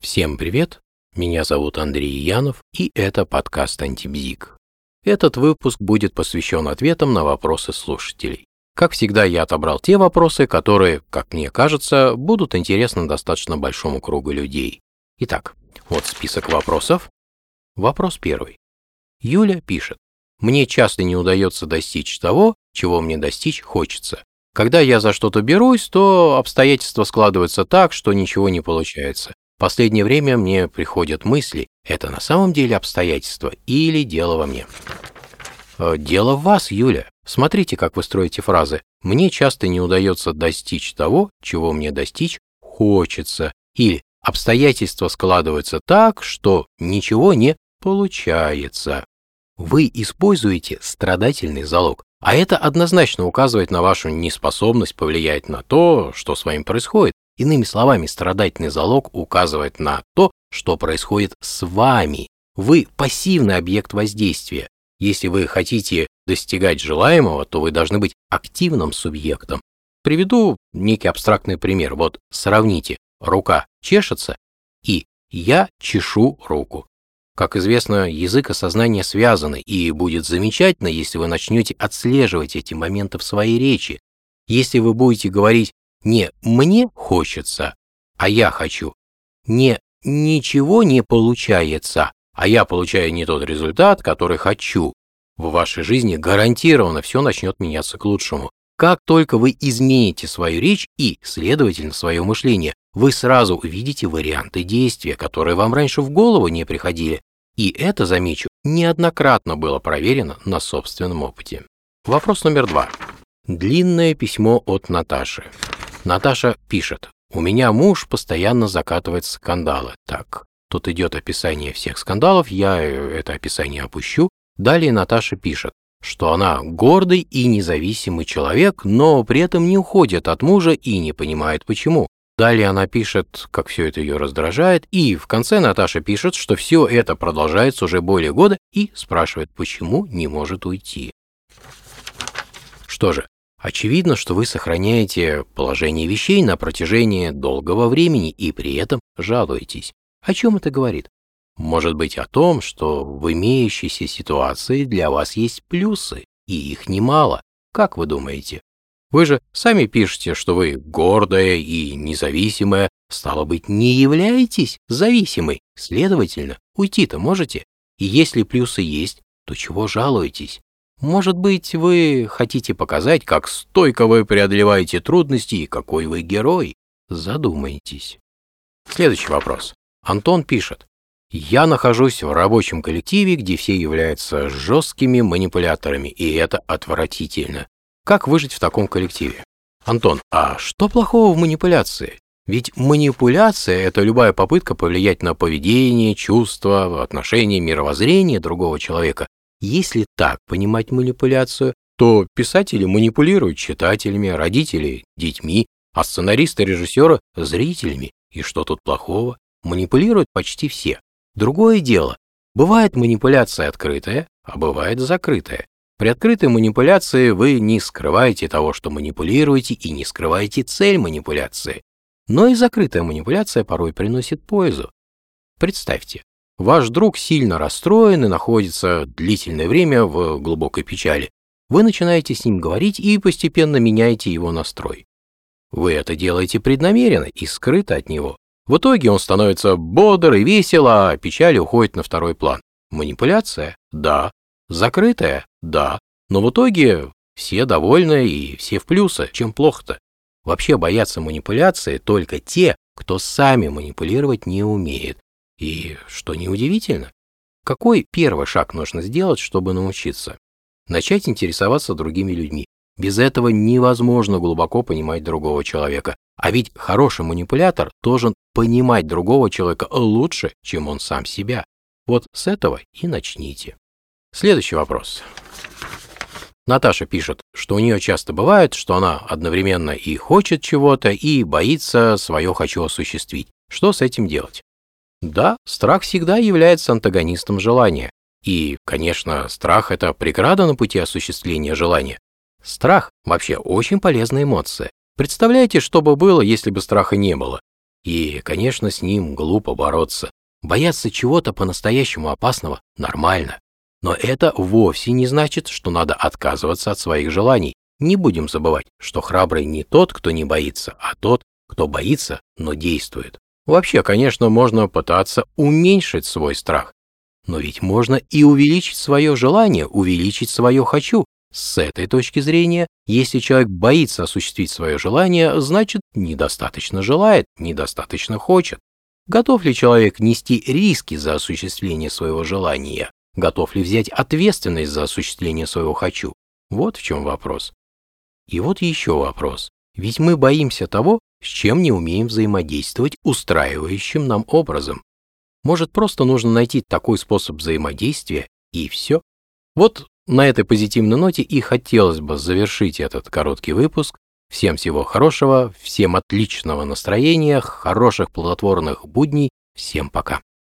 Всем привет! Меня зовут Андрей Янов, и это подкаст «Антибзик». Этот выпуск будет посвящен ответам на вопросы слушателей. Как всегда, я отобрал те вопросы, которые, как мне кажется, будут интересны достаточно большому кругу людей. Итак, вот список вопросов. Вопрос первый. Юля пишет. Мне часто не удается достичь того, чего мне достичь хочется. Когда я за что-то берусь, то обстоятельства складываются так, что ничего не получается. Последнее время мне приходят мысли, это на самом деле обстоятельства или дело во мне. Э, дело в вас, Юля. Смотрите, как вы строите фразы. Мне часто не удается достичь того, чего мне достичь хочется. Или обстоятельства складываются так, что ничего не получается. Вы используете страдательный залог, а это однозначно указывает на вашу неспособность повлиять на то, что с вами происходит. Иными словами, страдательный залог указывает на то, что происходит с вами. Вы пассивный объект воздействия. Если вы хотите достигать желаемого, то вы должны быть активным субъектом. Приведу некий абстрактный пример. Вот сравните. Рука чешется и я чешу руку. Как известно, язык и сознание связаны, и будет замечательно, если вы начнете отслеживать эти моменты в своей речи. Если вы будете говорить не «мне хочется», а «я хочу», не «ничего не получается», а «я получаю не тот результат, который хочу», в вашей жизни гарантированно все начнет меняться к лучшему. Как только вы измените свою речь и, следовательно, свое мышление, вы сразу увидите варианты действия, которые вам раньше в голову не приходили. И это, замечу, неоднократно было проверено на собственном опыте. Вопрос номер два. Длинное письмо от Наташи. Наташа пишет. У меня муж постоянно закатывает скандалы. Так, тут идет описание всех скандалов, я это описание опущу. Далее Наташа пишет, что она гордый и независимый человек, но при этом не уходит от мужа и не понимает почему. Далее она пишет, как все это ее раздражает, и в конце Наташа пишет, что все это продолжается уже более года и спрашивает, почему не может уйти. Что же, очевидно, что вы сохраняете положение вещей на протяжении долгого времени и при этом жалуетесь. О чем это говорит? Может быть о том, что в имеющейся ситуации для вас есть плюсы, и их немало. Как вы думаете? Вы же сами пишете, что вы гордая и независимая, стало быть, не являетесь зависимой. Следовательно, уйти-то можете. И если плюсы есть, то чего жалуетесь? Может быть, вы хотите показать, как стойко вы преодолеваете трудности и какой вы герой? Задумайтесь. Следующий вопрос. Антон пишет. Я нахожусь в рабочем коллективе, где все являются жесткими манипуляторами, и это отвратительно. Как выжить в таком коллективе? Антон, а что плохого в манипуляции? Ведь манипуляция – это любая попытка повлиять на поведение, чувства, отношения, мировоззрение другого человека. Если так понимать манипуляцию, то писатели манипулируют читателями, родители – детьми, а сценаристы и режиссеры – зрителями. И что тут плохого? Манипулируют почти все. Другое дело. Бывает манипуляция открытая, а бывает закрытая. При открытой манипуляции вы не скрываете того, что манипулируете, и не скрываете цель манипуляции. Но и закрытая манипуляция порой приносит пользу. Представьте, ваш друг сильно расстроен и находится длительное время в глубокой печали. Вы начинаете с ним говорить и постепенно меняете его настрой. Вы это делаете преднамеренно и скрыто от него. В итоге он становится бодр и весел, а печаль уходит на второй план. Манипуляция? Да. Закрытая? Да. Но в итоге все довольны и все в плюсы. Чем плохо-то? Вообще боятся манипуляции только те, кто сами манипулировать не умеет. И что неудивительно. Какой первый шаг нужно сделать, чтобы научиться? Начать интересоваться другими людьми. Без этого невозможно глубоко понимать другого человека. А ведь хороший манипулятор должен понимать другого человека лучше, чем он сам себя. Вот с этого и начните. Следующий вопрос. Наташа пишет, что у нее часто бывает, что она одновременно и хочет чего-то, и боится свое «хочу» осуществить. Что с этим делать? Да, страх всегда является антагонистом желания. И, конечно, страх – это преграда на пути осуществления желания. Страх – вообще очень полезная эмоция. Представляете, что бы было, если бы страха не было? И, конечно, с ним глупо бороться. Бояться чего-то по-настоящему опасного нормально. Но это вовсе не значит, что надо отказываться от своих желаний. Не будем забывать, что храбрый не тот, кто не боится, а тот, кто боится, но действует. Вообще, конечно, можно пытаться уменьшить свой страх. Но ведь можно и увеличить свое желание, увеличить свое «хочу». С этой точки зрения, если человек боится осуществить свое желание, значит, недостаточно желает, недостаточно хочет. Готов ли человек нести риски за осуществление своего желания? Готов ли взять ответственность за осуществление своего «хочу»? Вот в чем вопрос. И вот еще вопрос. Ведь мы боимся того, с чем не умеем взаимодействовать устраивающим нам образом. Может, просто нужно найти такой способ взаимодействия, и все? Вот на этой позитивной ноте и хотелось бы завершить этот короткий выпуск. Всем всего хорошего, всем отличного настроения, хороших плодотворных будней, всем пока.